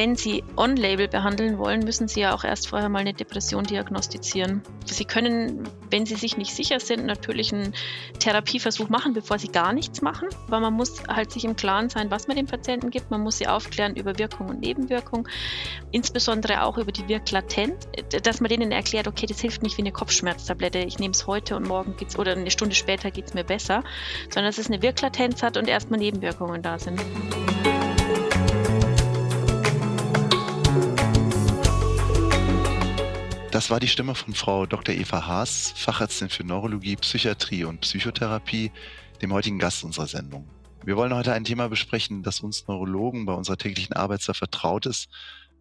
wenn Sie on-label behandeln wollen, müssen Sie ja auch erst vorher mal eine Depression diagnostizieren. Sie können, wenn Sie sich nicht sicher sind, natürlich einen Therapieversuch machen, bevor Sie gar nichts machen. Aber man muss halt sich im Klaren sein, was man dem Patienten gibt. Man muss sie aufklären über Wirkung und Nebenwirkung, insbesondere auch über die Wirklatenz, dass man denen erklärt, okay, das hilft nicht wie eine Kopfschmerztablette. Ich nehme es heute und morgen geht's oder eine Stunde später geht es mir besser, sondern dass es eine Wirklatenz hat und erstmal Nebenwirkungen da sind. Das war die Stimme von Frau Dr. Eva Haas, Fachärztin für Neurologie, Psychiatrie und Psychotherapie, dem heutigen Gast unserer Sendung. Wir wollen heute ein Thema besprechen, das uns Neurologen bei unserer täglichen Arbeit zwar vertraut ist,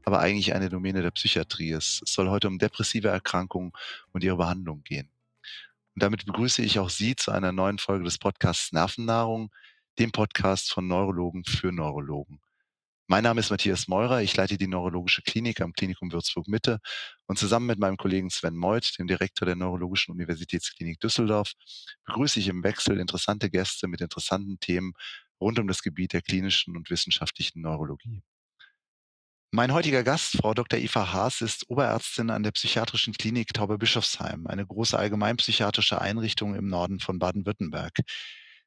aber eigentlich eine Domäne der Psychiatrie ist. Es soll heute um depressive Erkrankungen und ihre Behandlung gehen. Und damit begrüße ich auch Sie zu einer neuen Folge des Podcasts Nervennahrung, dem Podcast von Neurologen für Neurologen. Mein Name ist Matthias Meurer, ich leite die Neurologische Klinik am Klinikum Würzburg Mitte und zusammen mit meinem Kollegen Sven Meuth, dem Direktor der Neurologischen Universitätsklinik Düsseldorf, begrüße ich im Wechsel interessante Gäste mit interessanten Themen rund um das Gebiet der klinischen und wissenschaftlichen Neurologie. Mein heutiger Gast, Frau Dr. Eva Haas, ist Oberärztin an der Psychiatrischen Klinik Tauberbischofsheim, eine große allgemeinpsychiatrische Einrichtung im Norden von Baden-Württemberg.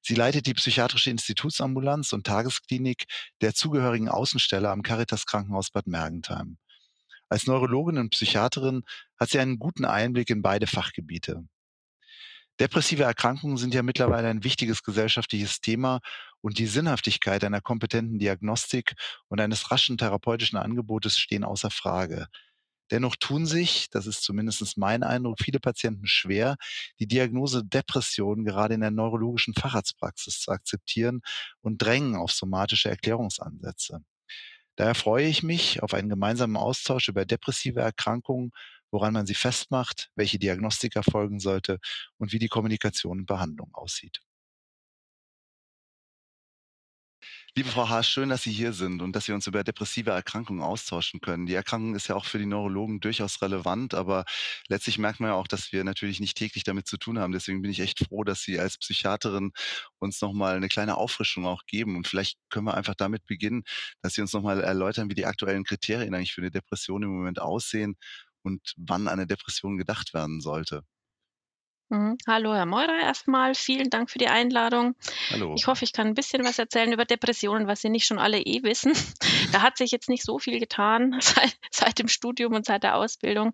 Sie leitet die psychiatrische Institutsambulanz und Tagesklinik der zugehörigen Außenstelle am Caritas Krankenhaus Bad Mergentheim. Als Neurologin und Psychiaterin hat sie einen guten Einblick in beide Fachgebiete. Depressive Erkrankungen sind ja mittlerweile ein wichtiges gesellschaftliches Thema und die Sinnhaftigkeit einer kompetenten Diagnostik und eines raschen therapeutischen Angebotes stehen außer Frage. Dennoch tun sich, das ist zumindest mein Eindruck, viele Patienten schwer, die Diagnose Depression gerade in der neurologischen Facharztpraxis zu akzeptieren und drängen auf somatische Erklärungsansätze. Daher freue ich mich auf einen gemeinsamen Austausch über depressive Erkrankungen, woran man sie festmacht, welche Diagnostik erfolgen sollte und wie die Kommunikation und Behandlung aussieht. Liebe Frau Haas, schön, dass Sie hier sind und dass wir uns über depressive Erkrankungen austauschen können. Die Erkrankung ist ja auch für die Neurologen durchaus relevant, aber letztlich merkt man ja auch, dass wir natürlich nicht täglich damit zu tun haben. Deswegen bin ich echt froh, dass Sie als Psychiaterin uns nochmal eine kleine Auffrischung auch geben. Und vielleicht können wir einfach damit beginnen, dass Sie uns nochmal erläutern, wie die aktuellen Kriterien eigentlich für eine Depression im Moment aussehen und wann eine Depression gedacht werden sollte. Mhm. Hallo, Herr Meurer, erstmal. Vielen Dank für die Einladung. Hallo. Ich hoffe, ich kann ein bisschen was erzählen über Depressionen, was Sie nicht schon alle eh wissen. Da hat sich jetzt nicht so viel getan seit, seit dem Studium und seit der Ausbildung.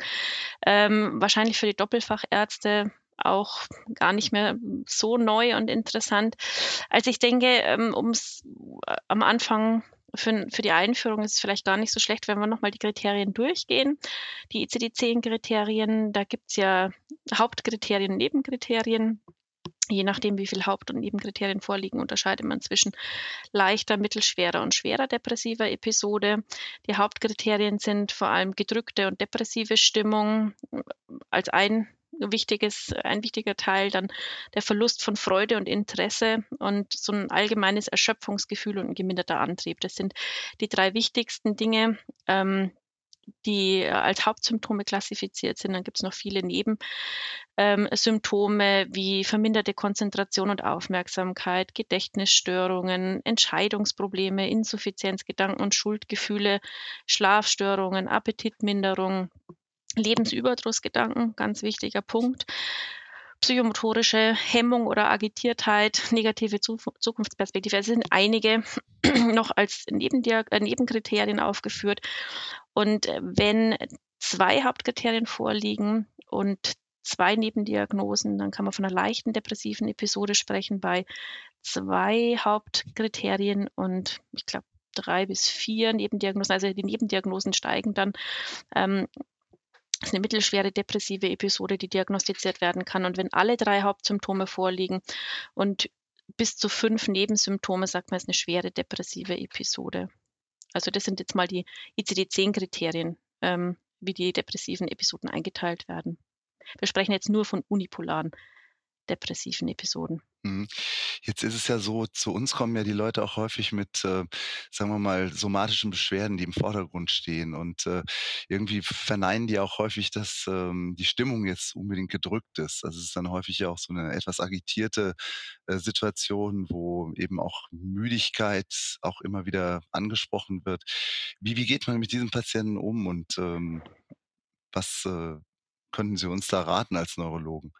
Ähm, wahrscheinlich für die Doppelfachärzte auch gar nicht mehr so neu und interessant. Also ich denke, ähm, um es äh, am Anfang für, für die Einführung ist es vielleicht gar nicht so schlecht, wenn wir nochmal die Kriterien durchgehen. Die ICD-10-Kriterien, da gibt es ja Hauptkriterien, Nebenkriterien. Je nachdem, wie viele Haupt- und Nebenkriterien vorliegen, unterscheidet man zwischen leichter, mittelschwerer und schwerer depressiver Episode. Die Hauptkriterien sind vor allem gedrückte und depressive Stimmung als ein wichtiges, ein wichtiger Teil dann der Verlust von Freude und Interesse und so ein allgemeines Erschöpfungsgefühl und ein geminderter Antrieb. Das sind die drei wichtigsten Dinge, ähm, die als Hauptsymptome klassifiziert sind. Dann gibt es noch viele Nebensymptome ähm, wie verminderte Konzentration und Aufmerksamkeit, Gedächtnisstörungen, Entscheidungsprobleme, Insuffizienz, Gedanken und Schuldgefühle, Schlafstörungen, Appetitminderung, Lebensüberdrussgedanken, ganz wichtiger Punkt. Psychomotorische Hemmung oder Agitiertheit, negative Zukunftsperspektive. Es sind einige noch als Nebendiag äh, Nebenkriterien aufgeführt. Und äh, wenn zwei Hauptkriterien vorliegen und zwei Nebendiagnosen, dann kann man von einer leichten depressiven Episode sprechen bei zwei Hauptkriterien und ich glaube drei bis vier Nebendiagnosen. Also die Nebendiagnosen steigen dann ähm, ist eine mittelschwere depressive Episode, die diagnostiziert werden kann. Und wenn alle drei Hauptsymptome vorliegen und bis zu fünf Nebensymptome, sagt man, ist eine schwere depressive Episode. Also das sind jetzt mal die ICD-10-Kriterien, ähm, wie die depressiven Episoden eingeteilt werden. Wir sprechen jetzt nur von unipolaren depressiven Episoden. Mhm. Jetzt ist es ja so, zu uns kommen ja die Leute auch häufig mit, äh, sagen wir mal, somatischen Beschwerden, die im Vordergrund stehen. Und äh, irgendwie verneinen die auch häufig, dass ähm, die Stimmung jetzt unbedingt gedrückt ist. Also es ist dann häufig ja auch so eine etwas agitierte äh, Situation, wo eben auch Müdigkeit auch immer wieder angesprochen wird. Wie, wie geht man mit diesen Patienten um und ähm, was äh, könnten Sie uns da raten als Neurologen?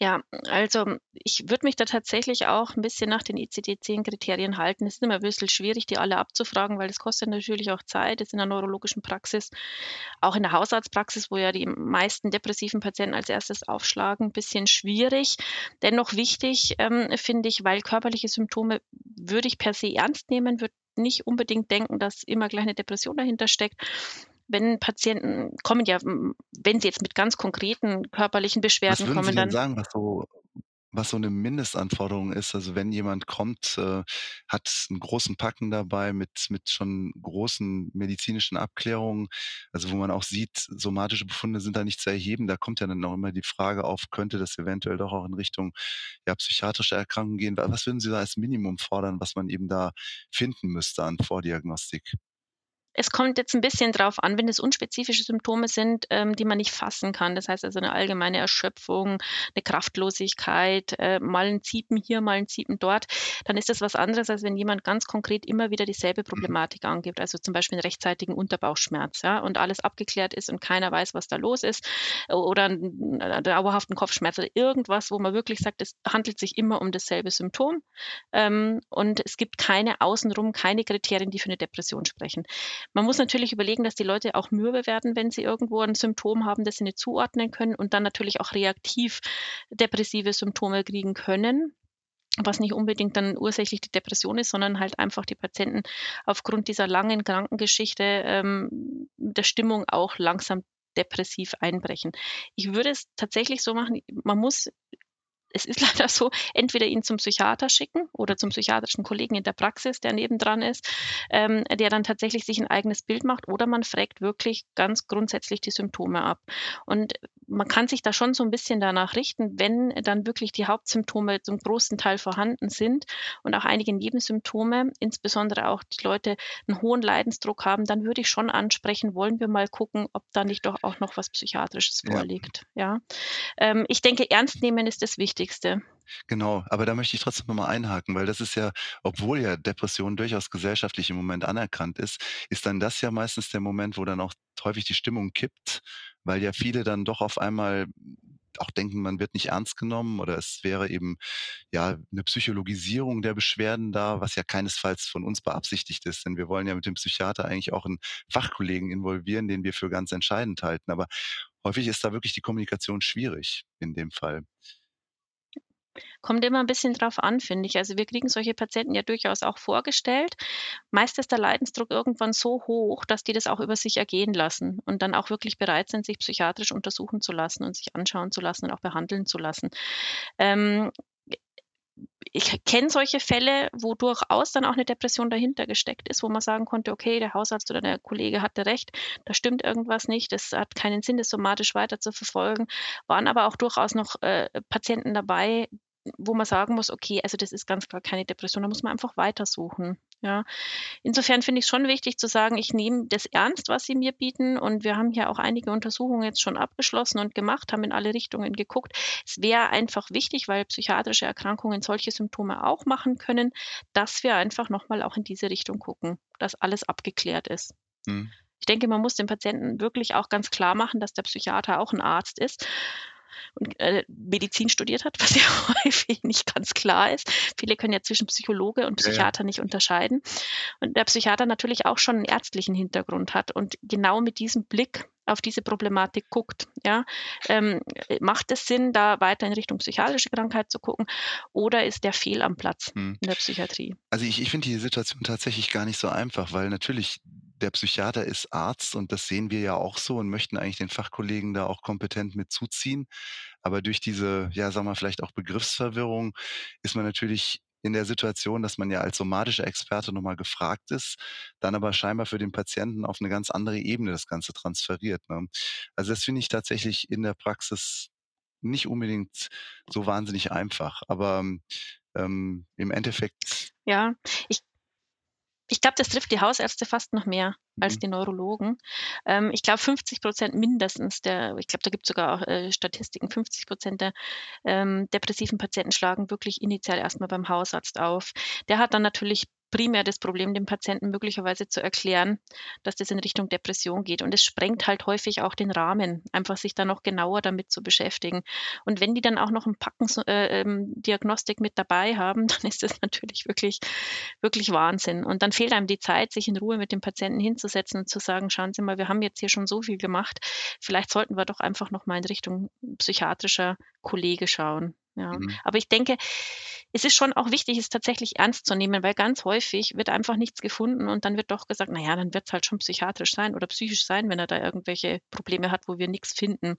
Ja, also, ich würde mich da tatsächlich auch 'n bisschen nach den ICD-10 Kriterien halten. Es ist immer 'n bisschen schwierig, die alle abzufragen, weil das kostet natürlich auch Zeit, jetzt in der neurologischen Praxis. Auch in der Hausarztpraxis, wo ja die meisten depressiven Patienten als Erstes aufschlagen, bisschen schwierig. Dennoch wichtig, ähm, finde ich, weil körperliche Symptome würde ich per se ernst nehmen, würde nicht unbedingt denken, dass immer gleich 'ne Depression dahinter steckt. Wenn Patienten kommen ja, wenn sie jetzt mit ganz konkreten körperlichen Was Beschwerden würden Sie kommen, denn dann sagen, was so was so 'ne Mindestanforderung ist? Also, wenn jemand kommt, äh, hat 'n großen Packen dabei mit mit schon großen medizinischen Abklärungen, also, wo man auch sieht, somatische Befunde sind da nicht zu erheben. Da kommt ja dann auch immer die Frage auf, könnte das eventuell doch auch in Richtung, ja, psychiatrische Erkrankungen gehen? Wa was würden Sie da als Minimum fordern, was man eben da finden müsste an Vordiagnostik? Es kommt jetzt 'n bisschen drauf an, wenn es unspezifische Symptome sind, ähm, die man nicht fassen kann. Das heißt also 'ne allgemeine Erschöpfung, 'ne Kraftlosigkeit, äh, mal 'n Ziepen hier, mal 'n Ziepen dort, dann ist das was anderes, als wenn jemand ganz konkret immer wieder dieselbe Mhm. Problematik angibt. Also, zum Beispiel 'n rechtzeitigen Unterbauchschmerz, ja, und alles abgeklärt ist und keiner weiß, was da los ist, oder 'n äh, dauerhaften Kopfschmerz oder irgendwas, wo man wirklich sagt, es handelt sich immer um dasselbe Symptom, ähm, und es gibt keine außenrum keine Kriterien, die für 'ne Depression sprechen. Man muss natürlich überlegen, dass die Leute auch mürbe werden, wenn sie irgendwo 'n Symptom haben, das sie nicht zuordnen können und dann natürlich auch reaktiv depressive Symptome kriegen können, was nicht unbedingt dann ursächlich die Depression ist, sondern halt einfach die Patienten aufgrund dieser langen Krankengeschichte, ähm, der Stimmung auch langsam depressiv einbrechen. Ich würde es tatsächlich so machen, man muss es ist leider so, entweder ihn zum Psychiater schicken oder zum psychiatrischen Kollegen in der Praxis, der nebendran ist, ähm, der dann tatsächlich sich 'n eigenes Bild macht, oder man fragt wirklich ganz grundsätzlich die Symptome ab. Und man kann sich da schon so 'n bisschen danach richten, wenn dann wirklich die Hauptsymptome zum großen Teil vorhanden sind und auch einige Nebensymptome, insbesondere auch die Leute 'n hohen Leidensdruck haben, dann würde ich schon ansprechen: „Wollen wir mal gucken, ob da nicht doch auch noch was Psychiatrisches Ja. vorliegt“, ja? Ähm, ich denke, ernst nehmen ist das Wichtigste. Genau, aber da möchte ich trotzdem noch mal einhaken, weil das ist ja obwohl ja Depression durchaus gesellschaftlich im Moment anerkannt ist, ist dann das ja meistens der Moment, wo dann auch häufig die Stimmung kippt, weil ja viele dann doch auf einmal auch denken, man wird nicht ernst genommen oder es wäre eben, ja, 'ne Psychologisierung der Beschwerden da, was ja keinesfalls von uns beabsichtigt ist, denn wir wollen ja mit dem Psychiater eigentlich auch 'n Fachkollegen involvieren, den wir für ganz entscheidend halten. Aber häufig ist da wirklich die Kommunikation schwierig in dem Fall. Kommt immer 'n bisschen drauf an, finde ich. Also, wir kriegen solche Patienten ja durchaus auch vorgestellt. Meist ist der Leidensdruck irgendwann so hoch, dass die das auch über sich ergehen lassen und dann auch wirklich bereit sind, sich psychiatrisch untersuchen zu lassen und sich anschauen zu lassen und auch behandeln zu lassen. Ähm, ich kenne solche Fälle, wo durchaus dann auch 'ne Depression dahinter gesteckt ist, wo man sagen konnte: „Okay, der Hausarzt oder der Kollege hatte recht, da stimmt irgendwas nicht. Das hat keinen Sinn, das somatisch weiter zu verfolgen.“ Waren aber auch durchaus noch, äh, Patienten dabei, wo man sagen muss: „Okay, also, das ist ganz klar keine Depression, da muss man einfach weitersuchen“, ja? Insofern finde ich's schon wichtig zu sagen: „Ich nehme das ernst, was Sie mir bieten“, und wir haben hier auch einige Untersuchungen jetzt schon abgeschlossen und gemacht, haben in alle Richtungen geguckt. Es wäre einfach wichtig, weil psychiatrische Erkrankungen solche Symptome auch machen können, dass wir einfach noch mal auch in diese Richtung gucken, dass alles abgeklärt ist. Mhm. Ich denke, man muss dem Patienten wirklich auch ganz klarmachen, dass der Psychiater auch 'n Arzt ist und, äh, Medizin studiert hat, was ja häufig nicht ganz klar ist. Viele können ja zwischen Psychologe und Ja, ja. Psychiater nicht unterscheiden. Und der Psychiater natürlich auch schon 'n ärztlichen Hintergrund hat und genau mit diesem Blick auf diese Problematik guckt, ja? Ähm, macht es Sinn, da weiter in Richtung psychiatrische Krankheit zu gucken oder ist der fehl am Platz Mhm. in der Psychiatrie? Also, ich ich finde die Situation tatsächlich gar nicht so einfach, weil natürlich der Psychiater ist Arzt und das sehen wir ja auch so und möchten eigentlich den Fachkollegen da auch kompetent mit zuziehen. Aber durch diese, ja, sagen wir vielleicht auch Begriffsverwirrung ist man natürlich in der Situation, dass man ja als somatischer Experte noch mal gefragt ist, dann aber scheinbar für den Patienten auf 'ne ganz andere Ebene das Ganze transferiert, ne? Also, das finde ich tatsächlich in der Praxis nicht unbedingt so wahnsinnig einfach. Aber ähm, im Endeffekt. Ja, ich ich glaube, das trifft die Hausärzte fast noch mehr als mhm. die Neurologen. Ähm, ich glaube, 50 Prozent mindestens der, ich glaube, da gibt es sogar auch äh, Statistiken, 50 Prozent der ähm, depressiven Patienten schlagen wirklich initial erstmal beim Hausarzt auf. Der hat dann natürlich primär das Problem, dem Patienten möglicherweise zu erklären, dass das in Richtung Depression geht. Und es sprengt halt häufig auch den Rahmen, einfach sich da noch genauer damit zu beschäftigen. Und wenn die dann auch noch ein Packen äh, ähm, Diagnostik mit dabei haben, dann ist das natürlich wirklich, wirklich Wahnsinn. Und dann fehlt einem die Zeit, sich in Ruhe mit dem Patienten hinzusetzen und zu sagen, schauen Sie mal, wir haben jetzt hier schon so viel gemacht. Vielleicht sollten wir doch einfach noch mal in Richtung psychiatrischer Kollege schauen. Ja. Mhm. Aber ich denke, es ist schon auch wichtig, es tatsächlich ernst zu nehmen, weil ganz häufig wird einfach nichts gefunden und dann wird doch gesagt, naja, dann wird es halt schon psychiatrisch sein oder psychisch sein, wenn er da irgendwelche Probleme hat, wo wir nichts finden.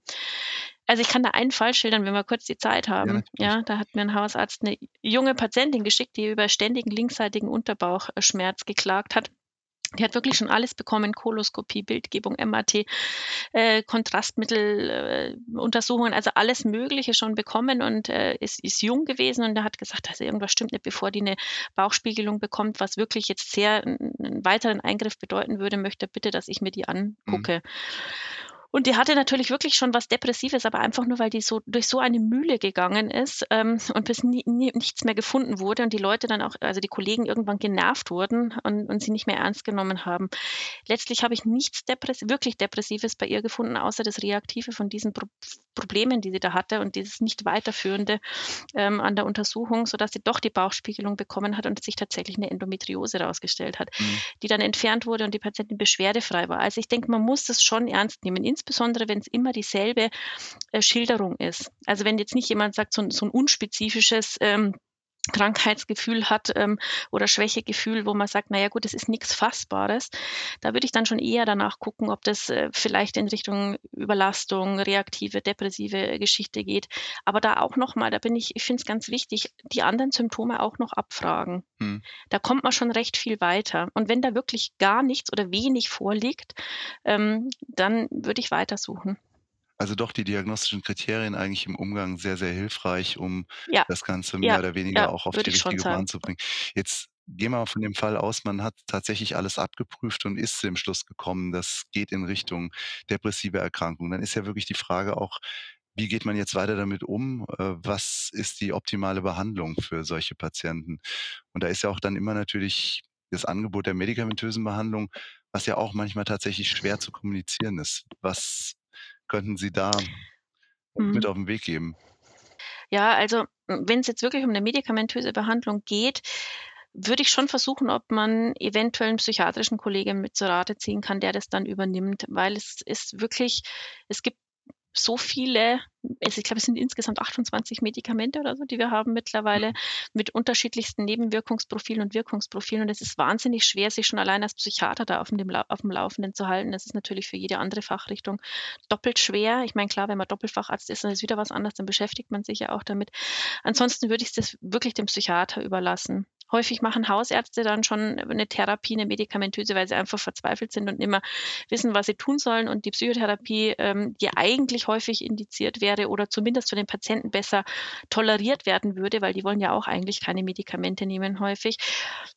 Also ich kann da einen Fall schildern, wenn wir kurz die Zeit haben. Ja, ja, da hat mir ein Hausarzt eine junge Patientin geschickt, die über ständigen linksseitigen Unterbauchschmerz geklagt hat. Die hat wirklich schon alles bekommen, Koloskopie, Bildgebung, MRT, äh, Kontrastmittel, äh, Untersuchungen, also alles Mögliche schon bekommen und äh, ist, ist jung gewesen und er hat gesagt, also irgendwas stimmt nicht, bevor die eine Bauchspiegelung bekommt, was wirklich jetzt sehr einen weiteren Eingriff bedeuten würde, möchte bitte, dass ich mir die mhm. angucke. Mhm. Und die hatte natürlich wirklich schon was Depressives, aber einfach nur, weil die so durch so eine Mühle gegangen ist ähm, und bis nie, nie, nichts mehr gefunden wurde und die Leute dann auch, also die Kollegen irgendwann genervt wurden und, und sie nicht mehr ernst genommen haben. Letztlich habe ich nichts Depress wirklich Depressives bei ihr gefunden, außer das Reaktive von diesen Pro Problemen, die sie da hatte und dieses nicht weiterführende ähm, an der Untersuchung, sodass sie doch die Bauchspiegelung bekommen hat und sich tatsächlich eine Endometriose herausgestellt hat, mhm. die dann entfernt wurde und die Patientin beschwerdefrei war. Also ich denke, man muss das schon ernst nehmen insbesondere wenn es immer dieselbe äh, Schilderung ist. Also wenn jetzt nicht jemand sagt, so, so ein unspezifisches ähm, Krankheitsgefühl hat ähm, oder Schwächegefühl, wo man sagt, naja gut, das ist nichts Fassbares, da würde ich dann schon eher danach gucken, ob das äh, vielleicht in Richtung Überlastung, reaktive, depressive Geschichte geht. Aber da auch nochmal, da bin ich, ich finde es ganz wichtig, die anderen Symptome auch noch abfragen. Hm. Da kommt man schon recht viel weiter. Und wenn da wirklich gar nichts oder wenig vorliegt, ähm, dann würde ich weitersuchen. Also doch die diagnostischen Kriterien eigentlich im Umgang sehr, sehr hilfreich, um Ja, das Ganze mehr ja, oder weniger ja, auch auf die richtige Bahn zu bringen. Jetzt gehen wir mal von dem Fall aus, man hat tatsächlich alles abgeprüft und ist zu dem Schluss gekommen, das geht in Richtung depressive Erkrankung. Dann ist ja wirklich die Frage auch, wie geht man jetzt weiter damit um? Äh, was ist die optimale Behandlung für solche Patienten? Und da ist ja auch dann immer natürlich das Angebot der medikamentösen Behandlung, was ja auch manchmal tatsächlich schwer zu kommunizieren ist. Was könnten Sie da mhm. mit auf den Weg geben? Ja, also wenn es jetzt wirklich um eine medikamentöse Behandlung geht, würde ich schon versuchen, ob man eventuell einen psychiatrischen Kollegen mit zur Rate ziehen kann, der das dann übernimmt, weil es ist wirklich, es gibt so viele, also ich glaube, es sind insgesamt 28 Medikamente oder so, die wir haben mittlerweile mit unterschiedlichsten Nebenwirkungsprofilen und Wirkungsprofilen. Und es ist wahnsinnig schwer, sich schon allein als Psychiater da auf dem, auf dem Laufenden zu halten. Das ist natürlich für jede andere Fachrichtung doppelt schwer. Ich meine, klar, wenn man Doppelfacharzt ist, dann ist wieder was anderes, dann beschäftigt man sich ja auch damit. Ansonsten würde ich das wirklich dem Psychiater überlassen. Häufig machen Hausärzte dann schon eine Therapie, eine medikamentöse, weil sie einfach verzweifelt sind und nicht mehr wissen, was sie tun sollen. Und die Psychotherapie, ähm, die eigentlich häufig indiziert wäre oder zumindest von den Patienten besser toleriert werden würde, weil die wollen ja auch eigentlich keine Medikamente nehmen häufig.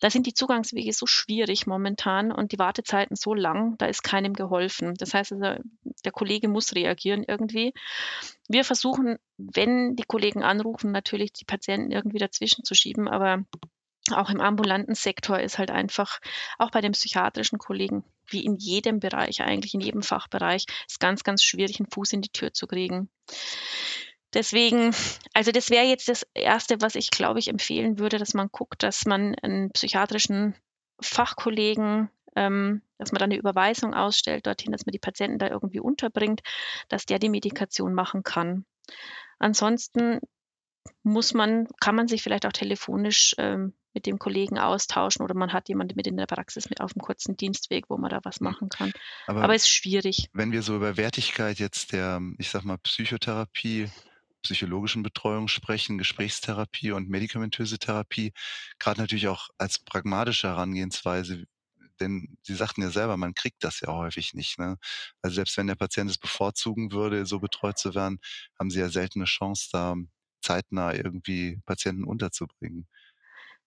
Da sind die Zugangswege so schwierig momentan und die Wartezeiten so lang, da ist keinem geholfen. Das heißt also, der Kollege muss reagieren irgendwie. Wir versuchen, wenn die Kollegen anrufen, natürlich die Patienten irgendwie dazwischen zu schieben, aber auch im ambulanten Sektor ist halt einfach, auch bei den psychiatrischen Kollegen, wie in jedem Bereich, eigentlich in jedem Fachbereich, ist ganz, ganz schwierig, einen Fuß in die Tür zu kriegen. Deswegen, also das wäre jetzt das Erste, was ich, glaube ich, empfehlen würde, dass man guckt, dass man einen psychiatrischen Fachkollegen, ähm, dass man da eine Überweisung ausstellt dorthin, dass man die Patienten da irgendwie unterbringt, dass der die Medikation machen kann. Ansonsten muss man, kann man sich vielleicht auch telefonisch ähm, mit dem Kollegen austauschen oder man hat jemanden mit in der Praxis mit auf dem kurzen Dienstweg, wo man da was hm. machen kann. Aber, Aber es ist schwierig. Wenn wir so über Wertigkeit jetzt der, ich sag mal, Psychotherapie, psychologischen Betreuung sprechen, Gesprächstherapie und medikamentöse Therapie, gerade natürlich auch als pragmatische Herangehensweise, denn Sie sagten ja selber, man kriegt das ja häufig nicht, ne? Also, selbst wenn der Patient es bevorzugen würde, so betreut zu werden, haben Sie ja selten 'ne Chance, da zeitnah irgendwie Patienten unterzubringen.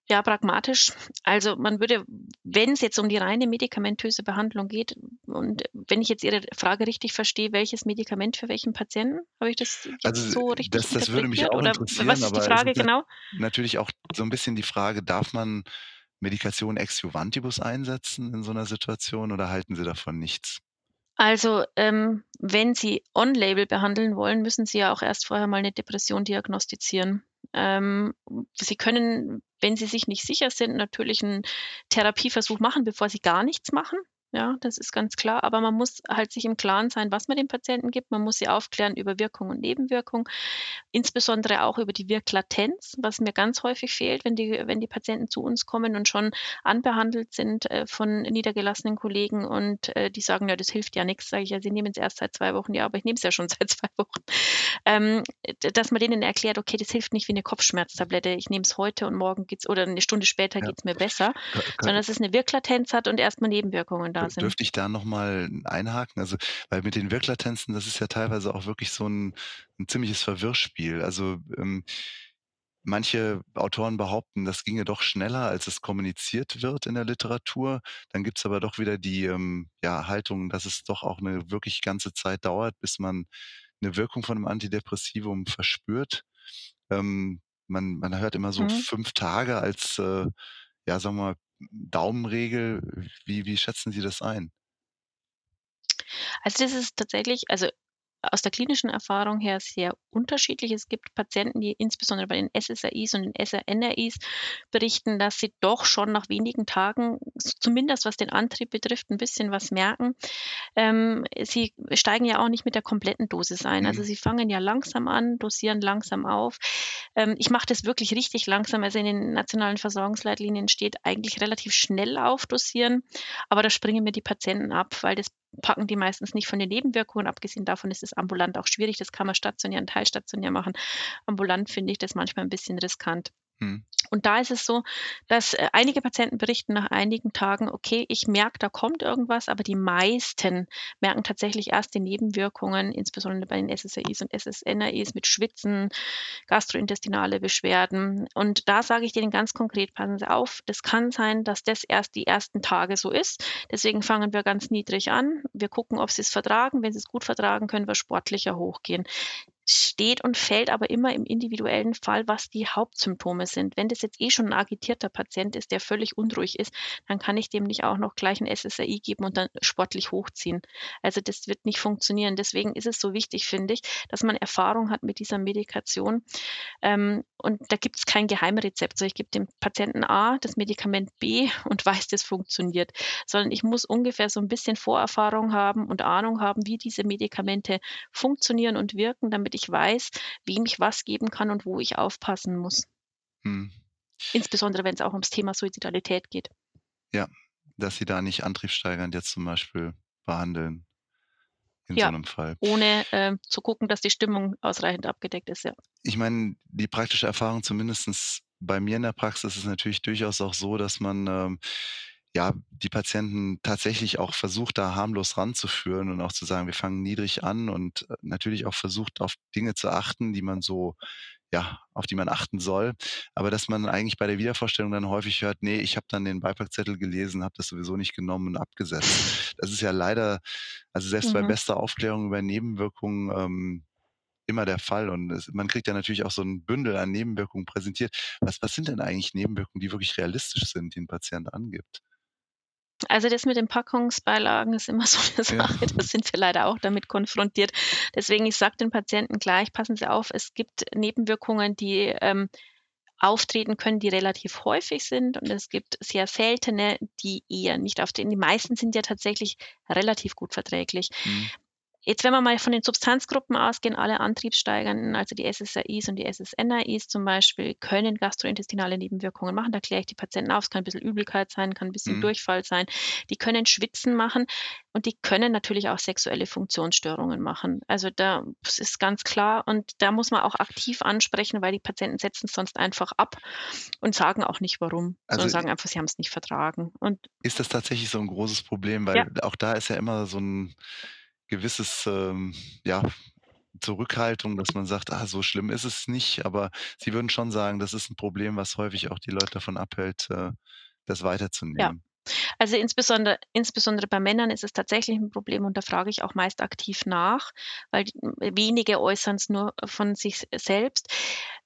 Ja, pragmatisch. Also, man würde, wenn's jetzt um die reine medikamentöse Behandlung geht und wenn ich jetzt Ihre Frage richtig verstehe, welches Medikament für welchen Patienten? Habe ich das jetzt Also, so richtig das das würde mich auch oder interessieren, was ist die es Frage ist genau? natürlich auch so 'n bisschen die Frage, darf man Medikation ex juvantibus einsetzen in so 'ner Situation oder halten Sie davon nichts? Also, ähm, wenn Sie on label behandeln wollen, müssen Sie ja auch erst vorher mal 'ne Depression diagnostizieren. Ähm, Sie können, wenn Sie sich nicht sicher sind, natürlich 'n Therapieversuch machen, bevor Sie gar nichts machen. Ja, das ist ganz klar, aber man muss halt sich im Klaren sein, was man dem Patienten gibt. Man muss sie aufklären über Wirkung und Nebenwirkung, insbesondere auch über die Wirklatenz, was mir ganz häufig fehlt, wenn die wenn die Patienten zu uns kommen und schon anbehandelt sind, äh, von niedergelassenen Kollegen und, äh, die sagen: „Ja, das hilft ja nix.“ Sage ich: „Ja, Sie nemmen's erst seit 2 Wochen.“ „Ja, aber ich nehme es ja schon seit 2 Wochen.“ Ähm, dass man denen erklärt: „Okay, das hilft nicht wie 'ne Kopfschmerztablette. Ich nehme es heute und morgen geht's oder 'ne Stunde später Ja. geht's mir besser“, kö sondern dass es 'ne Wirklatenz hat und erst mal Nebenwirkungen Sind. dürfte ich da noch mal einhaken? Also, weil mit den Wirklatenzen, das ist ja teilweise auch wirklich so 'n 'n ziemliches Verwirrspiel. Also, ähm, manche Autoren behaupten, das ginge doch schneller, als es kommuniziert wird in der Literatur. Dann gibt's aber doch wieder die, ähm, ja, Haltung, dass es doch auch 'ne wirklich ganze Zeit dauert, bis man 'ne Wirkung von 'nem Antidepressivum verspürt. Ähm, man man hört immer so Mhm. 5 Tage als, äh, ja, sagen wir mal, Daumenregel. Wie wie schätzen Sie das ein? Also, das ist tatsächlich also, aus der klinischen Erfahrung her sehr unterschiedlich. Es gibt Patienten, die insbesondere bei den SSRIs und den SNRIs berichten, dass sie doch schon nach wenigen Tagen, zumindest was den Antrieb betrifft, 'n bisschen was merken. Ähm, sie steigen ja auch nicht mit der kompletten Dosis ein. Also, Mhm. sie fangen ja langsam an, dosieren langsam auf. Ähm, ich mache das wirklich richtig langsam. Also, in den nationalen Versorgungsleitlinien steht eigentlich relativ schnell aufdosieren, aber da springen mir die Patienten ab, weil das packen die meistens nicht von den Nebenwirkungen. Abgesehen davon ist es ambulant auch schwierig. Das kann man stationär und teilstationär machen. Ambulant finde ich das manchmal 'n bisschen riskant. Mhm. Und da ist es so, dass, äh, einige Patienten berichten nach einigen Tagen: „Okay, ich merke, da kommt irgendwas“, aber die meisten merken tatsächlich erst die Nebenwirkungen, insbesondere bei den SSRIs und SSNRIs mit Schwitzen, gastrointestinale Beschwerden. Und da sage ich denen ganz konkret: „Passen Sie auf, das kann sein, dass das erst die ersten Tage so ist. Deswegen fangen wir ganz niedrig an. Wir gucken, ob Sie's vertragen. Wenn Sie's gut vertragen, können wir sportlicher hochgehen.“ Steht und fällt aber immer im individuellen Fall, was die Hauptsymptome sind. Wenn das jetzt eh schon 'n agitierter Patient ist, der völlig unruhig ist, dann kann ich dem nicht auch noch gleich 'n SSRI geben und dann sportlich hochziehen. Also, das wird nicht funktionieren. Deswegen ist es so wichtig, finde ich, dass man Erfahrung hat mit dieser Medikation. Ähm, und da gibt's kein Geheimrezept. So, ich gebe dem Patienten A das Medikament B und weiß, das funktioniert. Sondern ich muss ungefähr so 'n bisschen Vorerfahrung haben und Ahnung haben, wie diese Medikamente funktionieren und wirken, damit ich weiß, wem ich was geben kann und wo ich aufpassen muss. Mhm. Insbesondere wenn's auch ums Thema Suizidalität geht. Ja, dass Sie da nicht antriebssteigernd jetzt zum Beispiel behandeln in so Ja, 'nem Fall. ohne, ähm, zu gucken, dass die Stimmung ausreichend abgedeckt ist, ja. Ich meine, die praktische Erfahrung, zumindestens bei mir in der Praxis, ist natürlich durchaus auch so, dass man, ähm, ja, die Patienten tatsächlich auch versucht, da harmlos ranzuführen und auch zu sagen: „Wir fangen niedrig an“ und, äh, natürlich auch versucht, auf Dinge zu achten, die man so ja, auf die man achten soll. Aber dass man eigentlich bei der Wiedervorstellung dann häufig hört: „Ne, ich habe dann den Beipackzettel gelesen, habe das sowieso nicht genommen und abgesetzt.“ Das ist ja leider also, selbst bei Mhm. bester Aufklärung über Nebenwirkungen, ähm, immer der Fall und es man kriegt ja natürlich auch so 'n Bündel an Nebenwirkungen präsentiert. Was was sind denn eigentlich Nebenwirkungen, die wirklich realistisch sind, die 'n Patient angibt? Also, das mit den Packungsbeilagen ist immer so 'ne Ja. Sache, da sind wir leider auch damit konfrontiert. Deswegen, ich sage den Patienten gleich: „Passen Sie auf, es gibt Nebenwirkungen, die, ähm, auftreten können, die relativ häufig sind und es gibt sehr seltene, die eher nicht auftreten.“ Die meisten sind ja tatsächlich relativ gut verträglich. Mhm. Jetzt, wenn wir mal von den Substanzgruppen ausgehen, alle Antriebssteigernden, also die SSRIs und die SSNRIs zum Beispiel, können gastrointestinale Nebenwirkungen machen. Da kläre ich die Patienten auf. Es kann ein bisschen Übelkeit sein, kann ein bisschen mhm. Durchfall sein. Die können Schwitzen machen und die können natürlich auch sexuelle Funktionsstörungen machen. Also da ist ganz klar und da muss man auch aktiv ansprechen, weil die Patienten setzen es sonst einfach ab und sagen auch nicht warum, also sondern sagen einfach, sie haben es nicht vertragen. Und ist das tatsächlich so ein großes Problem, weil ja. auch da ist ja immer so ein gewisses, ähm, ja, Zurückhaltung, dass man sagt, ah, so schlimm ist es nicht, aber Sie würden schon sagen, das ist ein Problem, was häufig auch die Leute davon abhält, äh, das Ja. weiterzunehmen. Also insbesondere, insbesondere bei Männern ist es tatsächlich ein Problem und da frage ich auch meist aktiv nach, weil wenige äußern es nur von sich selbst.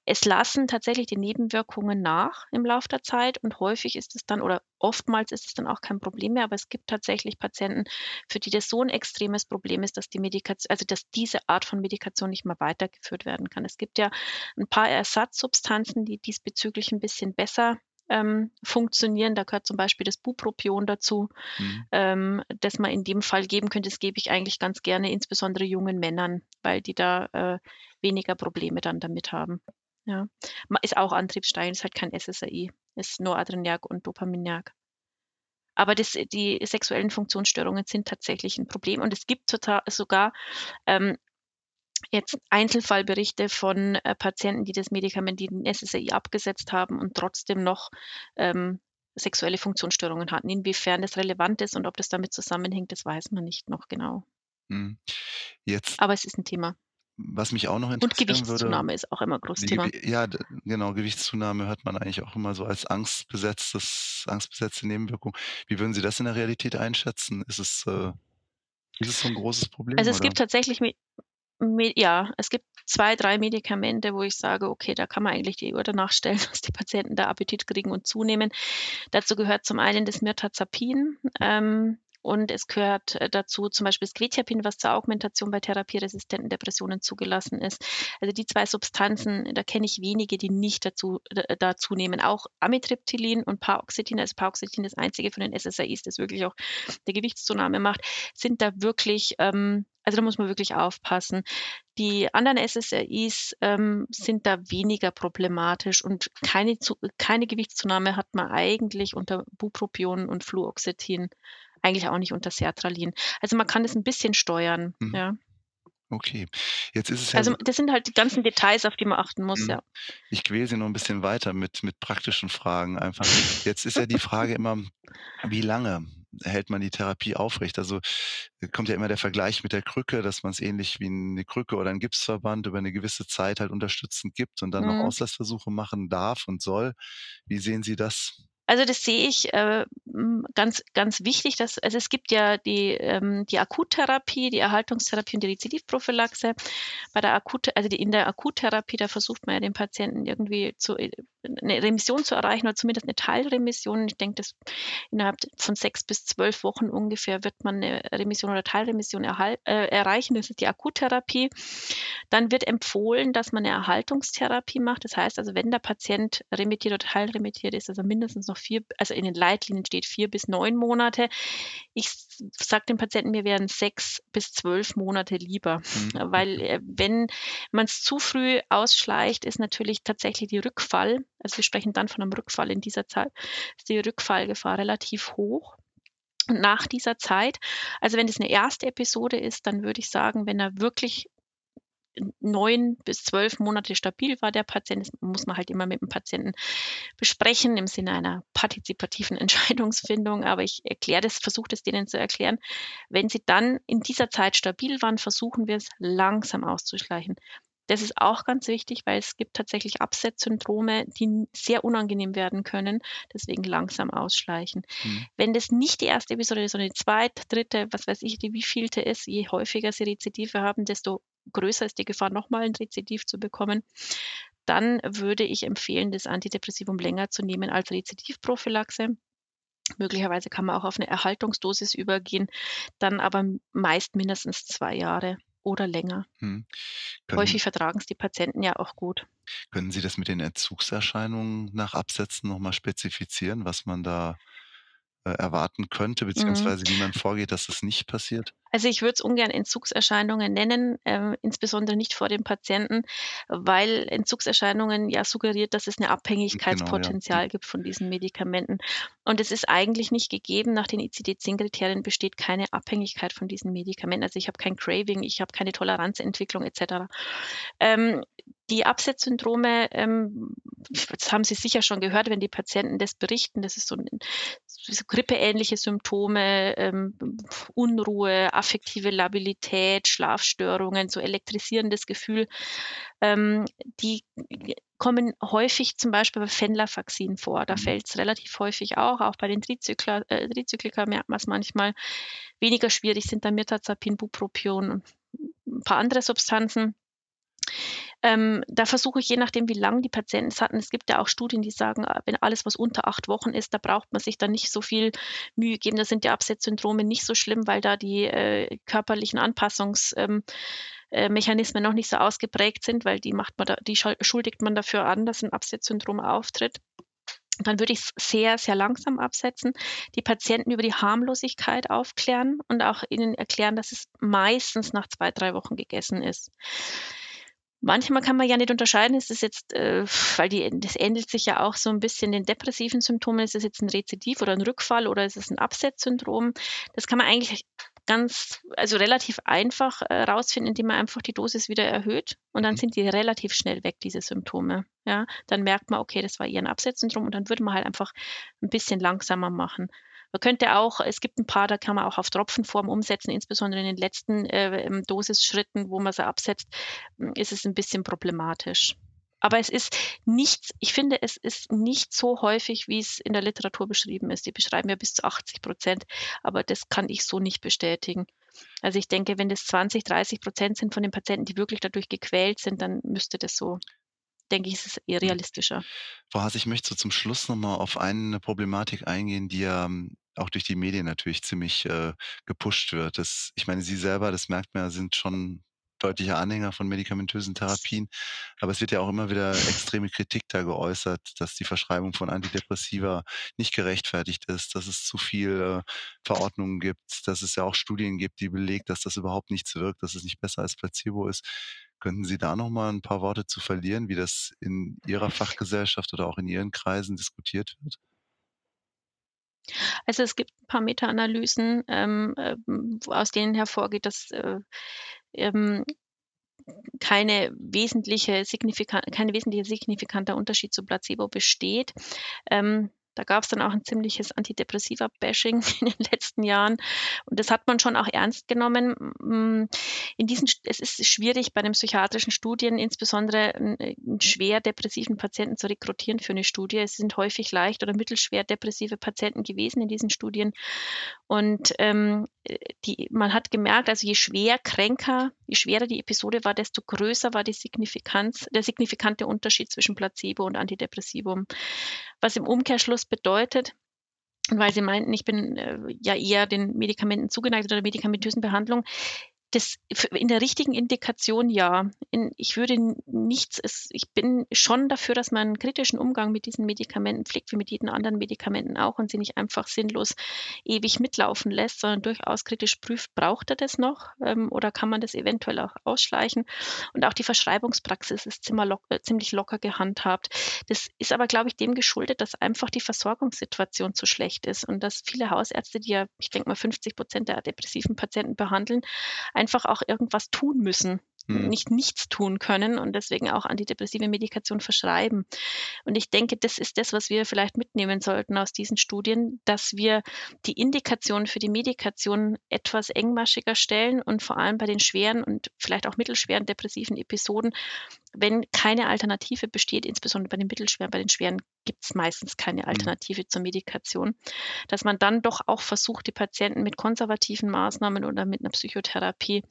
Es lassen tatsächlich die Nebenwirkungen nach im Laufe der Zeit und häufig ist es dann oder oftmals ist es dann auch kein Problem mehr, aber es gibt tatsächlich Patienten, für die das so ein extremes Problem ist, dass die Medikation, also dass diese Art von Medikation nicht mehr weitergeführt werden kann. Es gibt ja ein paar Ersatzsubstanzen, die diesbezüglich ein bisschen besser ähm, funktionieren. Da gehört zum Beispiel das Bupropion dazu, mhm. ähm, das man in dem Fall geben könnte. Das gebe ich eigentlich ganz gerne, insbesondere jungen Männern, weil die da äh, weniger Probleme dann damit haben. Ja. Ist auch Antriebsstein, ist halt kein SSRI, ist nur Adrenerg und Dopaminerg. Aber das, die sexuellen Funktionsstörungen sind tatsächlich ein Problem. Und es gibt total, sogar ähm, jetzt Einzelfallberichte von äh, Patienten, die das Medikament, die den SSRI abgesetzt haben und trotzdem noch ähm, sexuelle Funktionsstörungen hatten. Inwiefern das relevant ist und ob das damit zusammenhängt, das weiß man nicht noch genau. Mhm. Jetzt, Aber es ist ein Thema. was mich auch noch Und interessieren würde, Gewichtszunahme ist auch immer ein großes Thema. ja, genau, Gewichtszunahme hört man eigentlich auch immer so als angstbesetztes, angstbesetzte Nebenwirkung. Wie würden Sie das in der Realität einschätzen? Ist es, äh, ist es so ein großes Problem? Also es gibt tatsächlich ja, es gibt zwei, drei Medikamente, wo ich sage, okay, da kann man eigentlich die Uhr danach stellen, dass die Patienten da Appetit kriegen und zunehmen. Dazu gehört zum einen das Mirtazapin. Ähm, und es gehört äh, dazu zum Beispiel das Quetiapin, was zur Augmentation bei therapieresistenten Depressionen zugelassen ist. Also die zwei Substanzen, da kenne ich wenige, die nicht dazu, dazu nehmen. Auch Amitriptylin und Paroxetin, also Paroxetin das einzige von den SSRIs, das wirklich auch der Gewichtszunahme macht, sind da wirklich ähm, also da muss man wirklich aufpassen. Die anderen SSRIs ähm, sind da weniger problematisch und keine, keine Gewichtszunahme hat man eigentlich unter Bupropion und Fluoxetin eigentlich auch nicht unter Sertralin. Also man kann das ein bisschen steuern, mhm. ja. Okay. Jetzt ist es ja Also das sind halt die ganzen Details, auf die man achten muss, mhm. ja. Ich quäle Sie noch ein bisschen weiter mit, mit praktischen Fragen einfach. Jetzt ist ja die Frage immer, wie lange hält man die Therapie aufrecht? Also kommt ja immer der Vergleich mit der Krücke, dass man es ähnlich wie eine Krücke oder ein Gipsverband über eine gewisse Zeit halt unterstützend gibt und dann noch mhm. Auslassversuche machen darf und soll. Wie sehen Sie das? Also das sehe ich äh, ganz, ganz wichtig. Dass, also es gibt ja die, ähm, die Akuttherapie, die Erhaltungstherapie und die Rezidivprophylaxe. Bei der Akut, also die, in der Akuttherapie, da versucht man ja den Patienten irgendwie zu, äh, eine Remission zu erreichen oder zumindest eine Teilremission. Ich denke, dass innerhalb von sechs bis zwölf Wochen ungefähr wird man eine Remission oder Teilremission erhal, äh, erreichen. Das ist die Akuttherapie. Dann wird empfohlen, dass man eine Erhaltungstherapie macht. Das heißt also, wenn der Patient remittiert oder teilremittiert ist, also mindestens noch vier, also in den Leitlinien steht vier bis neun Monate. Ich sage den Patienten, mir wären sechs bis zwölf Monate lieber, mhm. weil äh, wenn man es zu früh ausschleicht, ist natürlich tatsächlich die Rückfall, also wir sprechen dann von einem Rückfall in dieser Zeit, ist die Rückfallgefahr relativ hoch. Und nach dieser Zeit, also wenn es eine erste Episode ist, dann würde ich sagen, wenn er wirklich neun bis zwölf Monate stabil war der Patient. Das muss man halt immer mit dem Patienten besprechen im Sinne einer partizipativen Entscheidungsfindung. Aber ich erkläre das, versuche das denen zu erklären. Wenn sie dann in dieser Zeit stabil waren, versuchen wir es langsam auszuschleichen. Das ist auch ganz wichtig, weil es gibt tatsächlich Absetzsyndrome, die sehr unangenehm werden können, deswegen langsam ausschleichen. Mhm. Wenn das nicht die erste Episode ist, sondern die zweite, dritte, was weiß ich, die wievielte ist, je häufiger sie Rezidive haben, desto größer ist die Gefahr, nochmal ein Rezidiv zu bekommen, dann würde ich empfehlen, das Antidepressivum länger zu nehmen als Rezidivprophylaxe. Möglicherweise kann man auch auf eine Erhaltungsdosis übergehen, dann aber meist mindestens zwei Jahre oder länger. Hm. Häufig vertragen es die Patienten ja auch gut. Können Sie das mit den Entzugserscheinungen nach Absätzen nochmal spezifizieren, was man da äh, erwarten könnte, Mhm. beziehungsweise wie man vorgeht, dass das nicht passiert? Also, ich würde es ungern Entzugserscheinungen nennen, ähm, insbesondere nicht vor dem Patienten, weil Entzugserscheinungen ja suggeriert, dass es 'ne Genau, ja. Mhm. Abhängigkeitspotenzial gibt von diesen Medikamenten. Und es ist eigentlich nicht gegeben. Nach den ICD-10-Kriterien besteht keine Abhängigkeit von diesen Medikamenten. Also, ich habe kein Craving, ich habe keine Toleranzentwicklung et cetera. Ähm, die Absetzsyndrome, ähm, das haben Sie sicher schon gehört, wenn die Patienten das berichten. Das ist so 'n so grippeähnliche Symptome, ähm, Unruhe, affektive Labilität, Schlafstörungen, so elektrisierendes Gefühl. Ähm, die kommen häufig zum Beispiel bei Venlafaxin vor. Da Mhm. fällt's relativ häufig auch. Auch bei den Trizykla äh, Trizyklika merkt man's manchmal. Weniger schwierig sind dann Mirtazapin, Bupropion und 'n paar andere Substanzen. Ähm, da versuche ich, je nachdem, wie lang die Patienten es hatten es gibt ja auch Studien, die sagen, äh, wenn alles, was unter 8 Wochen ist, da braucht man sich dann nicht so viel Mühe geben. Da sind die Absetzsyndrome nicht so schlimm, weil da die, äh, körperlichen Anpassungs ähm, äh, noch nicht so ausgeprägt sind, weil die macht man da die schuldigt man dafür an, dass 'n Absetzsyndrom auftritt. Dann würde ich's sehr, sehr langsam absetzen, die Patienten über die Harmlosigkeit aufklären und auch ihnen erklären, dass es meistens nach 2, 3 Wochen gegessen ist. Manchmal kann man ja nicht unterscheiden, ist das jetzt, äh weil die das ähnelt sich ja auch so 'n bisschen den depressiven Symptomen. Ist das jetzt 'n Rezidiv oder 'n Rückfall oder ist es 'n Absetzsyndrom? Das kann man eigentlich ganz also, relativ einfach, äh, rausfinden, indem man einfach die Dosis wieder erhöht und dann Mhm. sind die relativ schnell weg, diese Symptome, ja? Dann merkt man, okay, das war eher 'n Absetzsyndrom und dann würde man halt einfach 'n bisschen langsamer machen. Man könnte auch es gibt 'n paar, da kann man auch auf Tropfenform umsetzen, insbesondere in den letzten, äh, ähm, Dosisschritten, wo man sie absetzt, hm, ist es 'n bisschen problematisch. Aber es ist nichts ich finde, es ist nicht so häufig, wie's in der Literatur beschrieben ist. Die beschreiben ja bis zu 80 %, aber das kann ich so nicht bestätigen. Also, ich denke, wenn das 20, 30 % sind von den Patienten, die wirklich dadurch gequält sind, dann müsste das so denke ich, ist es eher Mhm. realistischer. Frau Haas, ich möchte so zum Schluss noch mal auf eine Problematik eingehen, die ja, hm, auch durch die Medien natürlich ziemlich, äh, gepusht wird. Das ich meine, Sie selber, das merkt man ja, sind schon deutliche Anhänger von medikamentösen Therapien, aber es wird ja auch immer wieder extreme Kritik da geäußert, dass die Verschreibung von Antidepressiva nicht gerechtfertigt ist, dass es zu viele Verordnungen gibt, dass es ja auch Studien gibt, die belegt, dass das überhaupt nichts wirkt, dass es nicht besser als Placebo ist. Könnten Sie da noch mal 'n paar Worte zu verlieren, wie das in Ihrer Fachgesellschaft oder auch in Ihren Kreisen diskutiert wird? Also, es gibt 'n paar Meta-Analysen, ähm, ähm, aus denen hervorgeht, dass, äh, ähm, keine wesentliche signifikan kein wesentlicher signifikanter Unterschied zu Placebo besteht. Ähm, da gab's dann auch 'n ziemliches Antidepressiva-Bashing in den letzten Jahren und das hat man schon auch ernst genommen. In diesen es ist schwierig, bei den psychiatrischen Studien insbesondere 'n äh, 'n schwer depressiven Patienten zu rekrutieren für 'ne Studie. Es sind häufig leicht oder mittelschwer depressive Patienten gewesen in diesen Studien und, ähm, äh, die man hat gemerkt, also, je schwer kränker je schwerer die Episode war, desto größer war die Signifikanz der signifikante Unterschied zwischen Placebo und Antidepressivum. Was im Umkehrschluss bedeutet weil Sie meinten, ich bin, äh, ja eher den Medikamenten zugeneigt oder der medikamentösen Behandlung. Das in der richtigen Indikation ja. In ich würde nichts es ich bin schon dafür, dass man 'n kritischen Umgang mit diesen Medikamenten pflegt, wie mit jeden anderen Medikamenten auch und sie nicht einfach sinnlos ewig mitlaufen lässt, sondern durchaus kritisch prüft: „Braucht er das noch, ähm, oder kann man das eventuell auch ausschleichen?“ Und auch die Verschreibungspraxis ist lock äh, ziemlich locker gehandhabt. Das ist aber, glaube ich, dem geschuldet, dass einfach die Versorgungssituation zu schlecht ist und dass viele Hausärzte, die ja, ich denke mal, 50 % der depressiven Patienten behandeln, einfach auch irgendwas tun müssen, Mhm. nicht nichts tun können und deswegen auch antidepressive Medikation verschreiben. Und ich denke, das ist das, was wir vielleicht mitnehmen sollten aus diesen Studien, dass wir die Indikation für die Medikation etwas engmaschiger stellen und vor allem bei den schweren und vielleicht auch mittelschweren depressiven Episoden, wenn keine Alternative besteht, insbesondere bei den mittelschweren, bei den schweren gibt's meistens keine Mhm. Alternative zur Medikation, dass man dann doch auch versucht, die Patienten mit konservativen Maßnahmen oder mit 'ner Psychotherapie,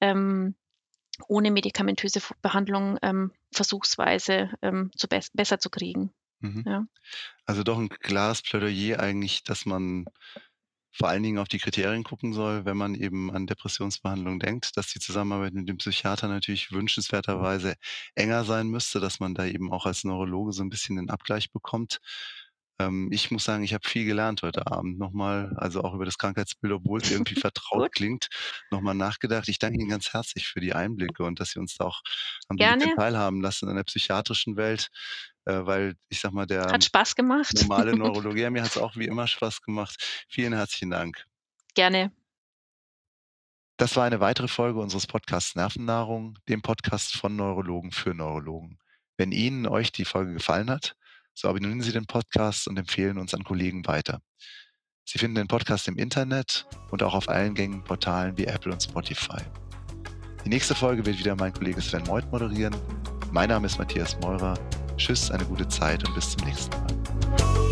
ähm, ohne medikamentöse Behandlung, ähm, versuchsweise, ähm, zu bess besser zu kriegen, Mhm. ja. Also, doch 'n klares Plädoyer eigentlich, dass man vor allen Dingen auf die Kriterien gucken soll, wenn man eben an Depressionsbehandlung denkt, dass die Zusammenarbeit mit dem Psychiater natürlich wünschenswerterweise enger sein müsste, dass man da eben auch als Neurologe so 'n bisschen den Abgleich bekommt. Ähm, ich muss sagen, ich habe viel gelernt heute Abend nochmal, also auch über das Krankheitsbild, obwohl es irgendwie vertraut klingt, nochmal nachgedacht. Ich danke Ihnen ganz herzlich für die Einblicke und dass Sie uns da auch bisschen Gerne. teilhaben lassen in der psychiatrischen Welt, äh, weil ich sage mal, der Hat Spaß gemacht. normale Neurologe ja, mir hat's auch wie immer Spaß gemacht. Vielen herzlichen Dank. Gerne. Das war eine weitere Folge unseres Podcasts Nervennahrung, dem Podcast von Neurologen für Neurologen. Wenn Ihnen euch die Folge gefallen hat, so abonnieren Sie den Podcast und empfehlen uns an Kollegen weiter. Sie finden den Podcast im Internet und auch auf allen gängigen Portalen wie Apple und Spotify. Die nächste Folge wird wieder mein Kollege Sven Meuth moderieren. Mein Name ist Matthias Meurer. Tschüss, eine gute Zeit und bis zum nächsten Mal.